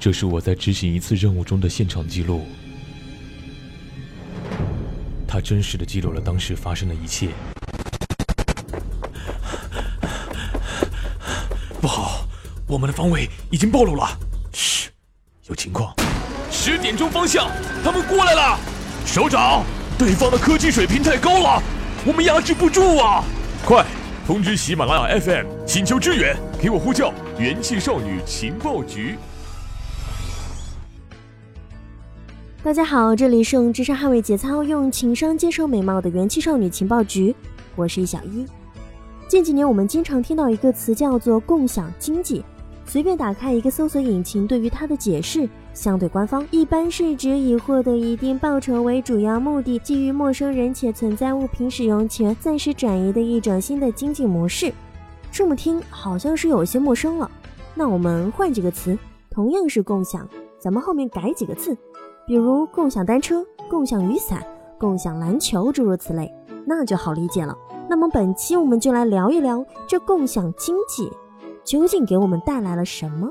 这是我在执行一次任务中的现场记录，他真实的记录了当时发生的一切。不好，我们的方位已经暴露了。嘘，有情况。十点钟方向，他们过来了。首长，对方的科技水平太高了，我们压制不住啊！快通知喜马拉雅 FM，请求支援，给我呼叫元气少女情报局。大家好，这里是用智商捍卫节操，用情商接受美貌的元气少女情报局，我是小一。近几年，我们经常听到一个词叫做“共享经济”。随便打开一个搜索引擎，对于它的解释相对官方，一般是指以获得一定报酬为主要目的，基于陌生人且存在物品使用权暂时转移的一种新的经济模式。这么听好像是有些陌生了。那我们换几个词，同样是共享，咱们后面改几个字，比如共享单车、共享雨伞、共享篮球，诸如此类，那就好理解了。那么本期我们就来聊一聊这共享经济究竟给我们带来了什么。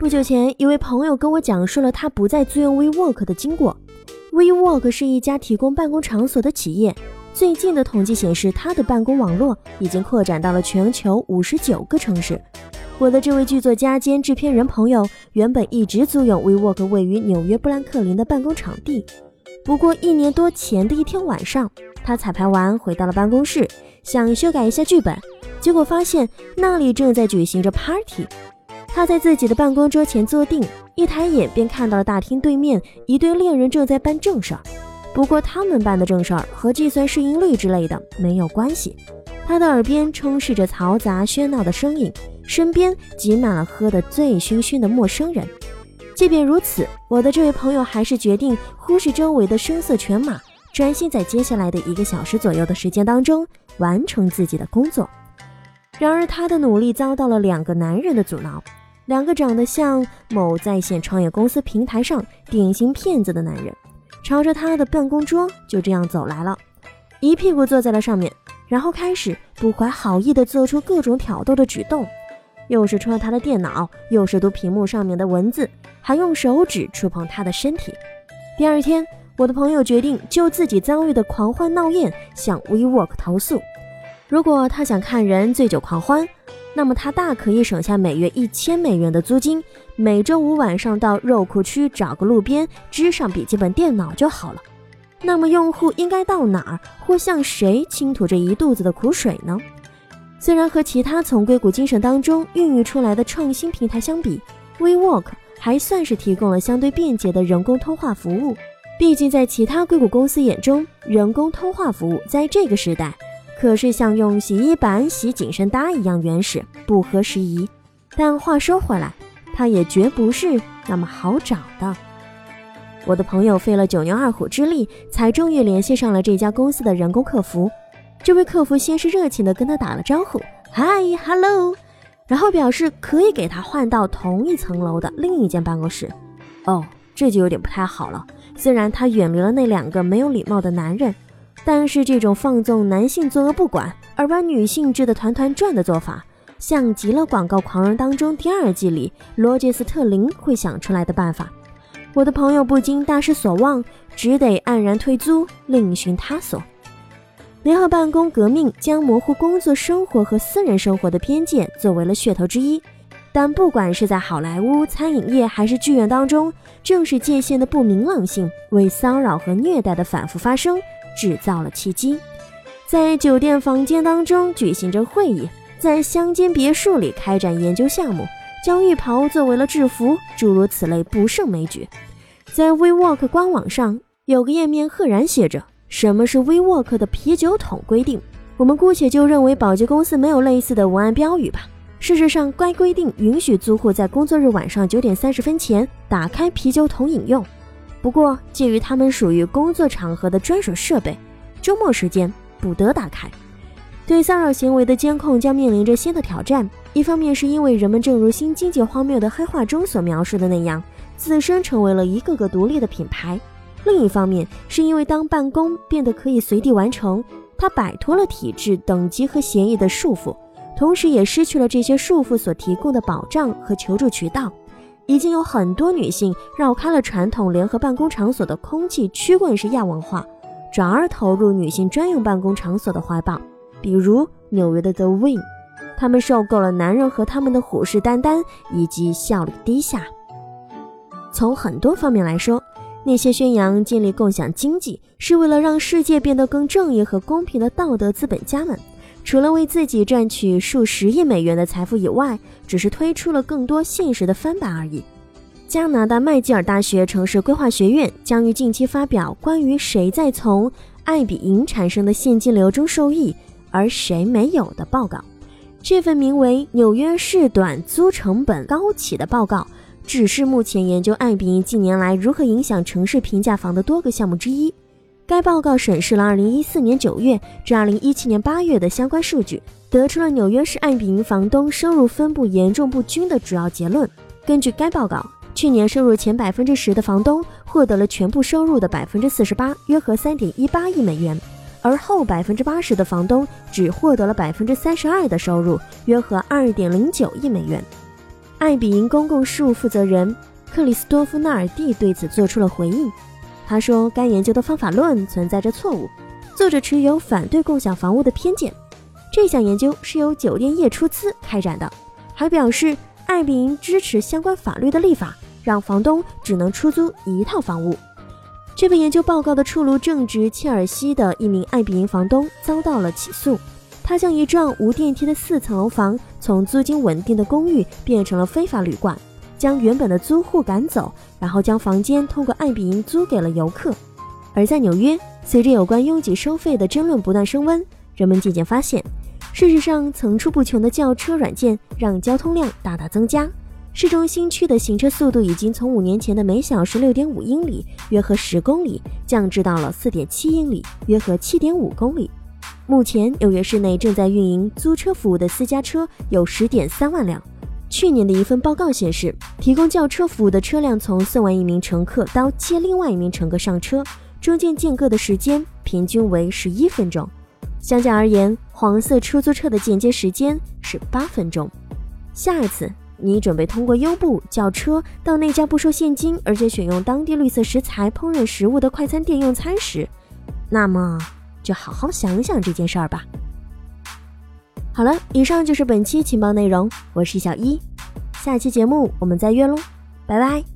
不久前，一位朋友跟我讲述了他不再租用 WeWork 的经过。WeWork 是一家提供办公场所的企业，最近的统计显示，它的办公网络已经扩展到了全球五十九个城市。我的这位剧作家兼制片人朋友，原本一直租用 WeWork 位于纽约布兰克林的办公场地。不过一年多前的一天晚上，他彩排完回到了办公室，想修改一下剧本，结果发现那里正在举行着 party。他在自己的办公桌前坐定，一抬眼便看到了大厅对面一对恋人正在办正事儿。不过他们办的正事儿和计算市盈率之类的没有关系。他的耳边充斥着嘈杂喧闹的声音，身边挤满了喝得醉醺醺的陌生人。即便如此，我的这位朋友还是决定忽视周围的声色犬马，专心在接下来的一个小时左右的时间当中完成自己的工作。然而，他的努力遭到了两个男人的阻挠，两个长得像某在线创业公司平台上典型骗子的男人，朝着他的办公桌就这样走来了，一屁股坐在了上面，然后开始不怀好意地做出各种挑逗的举动。又是戳他的电脑，又是读屏幕上面的文字，还用手指触碰他的身体。第二天，我的朋友决定就自己遭遇的狂欢闹宴向 WeWork 投诉。如果他想看人醉酒狂欢，那么他大可以省下每月一千美元的租金，每周五晚上到肉库区找个路边支上笔记本电脑就好了。那么用户应该到哪儿或向谁倾吐这一肚子的苦水呢？虽然和其他从硅谷精神当中孕育出来的创新平台相比，WeWork 还算是提供了相对便捷的人工通话服务。毕竟在其他硅谷公司眼中，人工通话服务在这个时代可是像用洗衣板洗紧身搭一样原始，不合时宜。但话说回来，它也绝不是那么好找的。我的朋友费了九牛二虎之力，才终于联系上了这家公司的人工客服。这位客服先是热情地跟他打了招呼，Hi，Hello，然后表示可以给他换到同一层楼的另一间办公室。哦，这就有点不太好了。虽然他远离了那两个没有礼貌的男人，但是这种放纵男性作恶不管而把女性治得团团转的做法，像极了《广告狂人》当中第二季里罗杰斯特林会想出来的办法。我的朋友不禁大失所望，只得黯然退租，另寻他所。联合办公革命将模糊工作生活和私人生活的边界作为了噱头之一，但不管是在好莱坞、餐饮业还是剧院当中，正是界限的不明朗性为骚扰和虐待的反复发生制造了契机。在酒店房间当中举行着会议，在乡间别墅里开展研究项目，将浴袍作为了制服，诸如此类不胜枚举。在 WeWork 官网上有个页面赫然写着。什么是 WeWork 的啤酒桶规定？我们姑且就认为保洁公司没有类似的文案标语吧。事实上，该规定允许租户在工作日晚上九点三十分前打开啤酒桶饮用。不过，鉴于他们属于工作场合的专属设备，周末时间不得打开。对骚扰行为的监控将面临着新的挑战。一方面是因为人们正如新经济荒谬的黑话中所描述的那样，自身成为了一个个独立的品牌。另一方面，是因为当办公变得可以随地完成，它摆脱了体制、等级和协议的束缚，同时也失去了这些束缚所提供的保障和求助渠道。已经有很多女性绕开了传统联合办公场所的空气曲棍式亚文化，转而投入女性专用办公场所的怀抱，比如纽约的 The Wing。他们受够了男人和他们的虎视眈眈以及效率低下。从很多方面来说，那些宣扬建立共享经济是为了让世界变得更正义和公平的道德资本家们，除了为自己赚取数十亿美元的财富以外，只是推出了更多现实的翻版而已。加拿大麦吉尔大学城市规划学院将于近期发表关于谁在从爱比营产生的现金流中受益，而谁没有的报告。这份名为《纽约市短租成本高企》的报告，只是目前研究爱彼迎近年来如何影响城市平价房的多个项目之一。该报告审视了2014年9月至2017年8月的相关数据，得出了纽约市爱彼迎房东收入分布严重不均的主要结论。根据该报告，去年收入前百分之十的房东获得了全部收入的百分之四十八，约合3.18亿美元。而后百分之八十的房东只获得了百分之三十二的收入，约合二点零九亿美元。爱比营公共事务负责人克里斯多夫纳尔蒂对此做出了回应。他说，该研究的方法论存在着错误，作者持有反对共享房屋的偏见。这项研究是由酒店业出资开展的，还表示爱比营支持相关法律的立法，让房东只能出租一套房屋。这份研究报告的出炉正值切尔西的一名爱比营房东遭到了起诉，他将一幢无电梯的四层楼房从租金稳定的公寓变成了非法旅馆，将原本的租户赶走，然后将房间通过爱比营租给了游客。而在纽约，随着有关拥挤收费的争论不断升温，人们渐渐发现，事实上层出不穷的轿车软件让交通量大大增加。市中心区的行车速度已经从五年前的每小时六点五英里（约合十公里）降至到了四点七英里（约合七点五公里）。目前，纽约市内正在运营租车服务的私家车有十点三万辆。去年的一份报告显示，提供轿车服务的车辆从送完一名乘客到接另外一名乘客上车，中间间隔的时间平均为十一分钟。相较而言，黄色出租车的间接时间是八分钟。下一次。你准备通过优步叫车到那家不收现金，而且选用当地绿色食材烹饪食物的快餐店用餐时，那么就好好想想这件事儿吧。好了，以上就是本期情报内容，我是小一，下期节目我们再约喽，拜拜。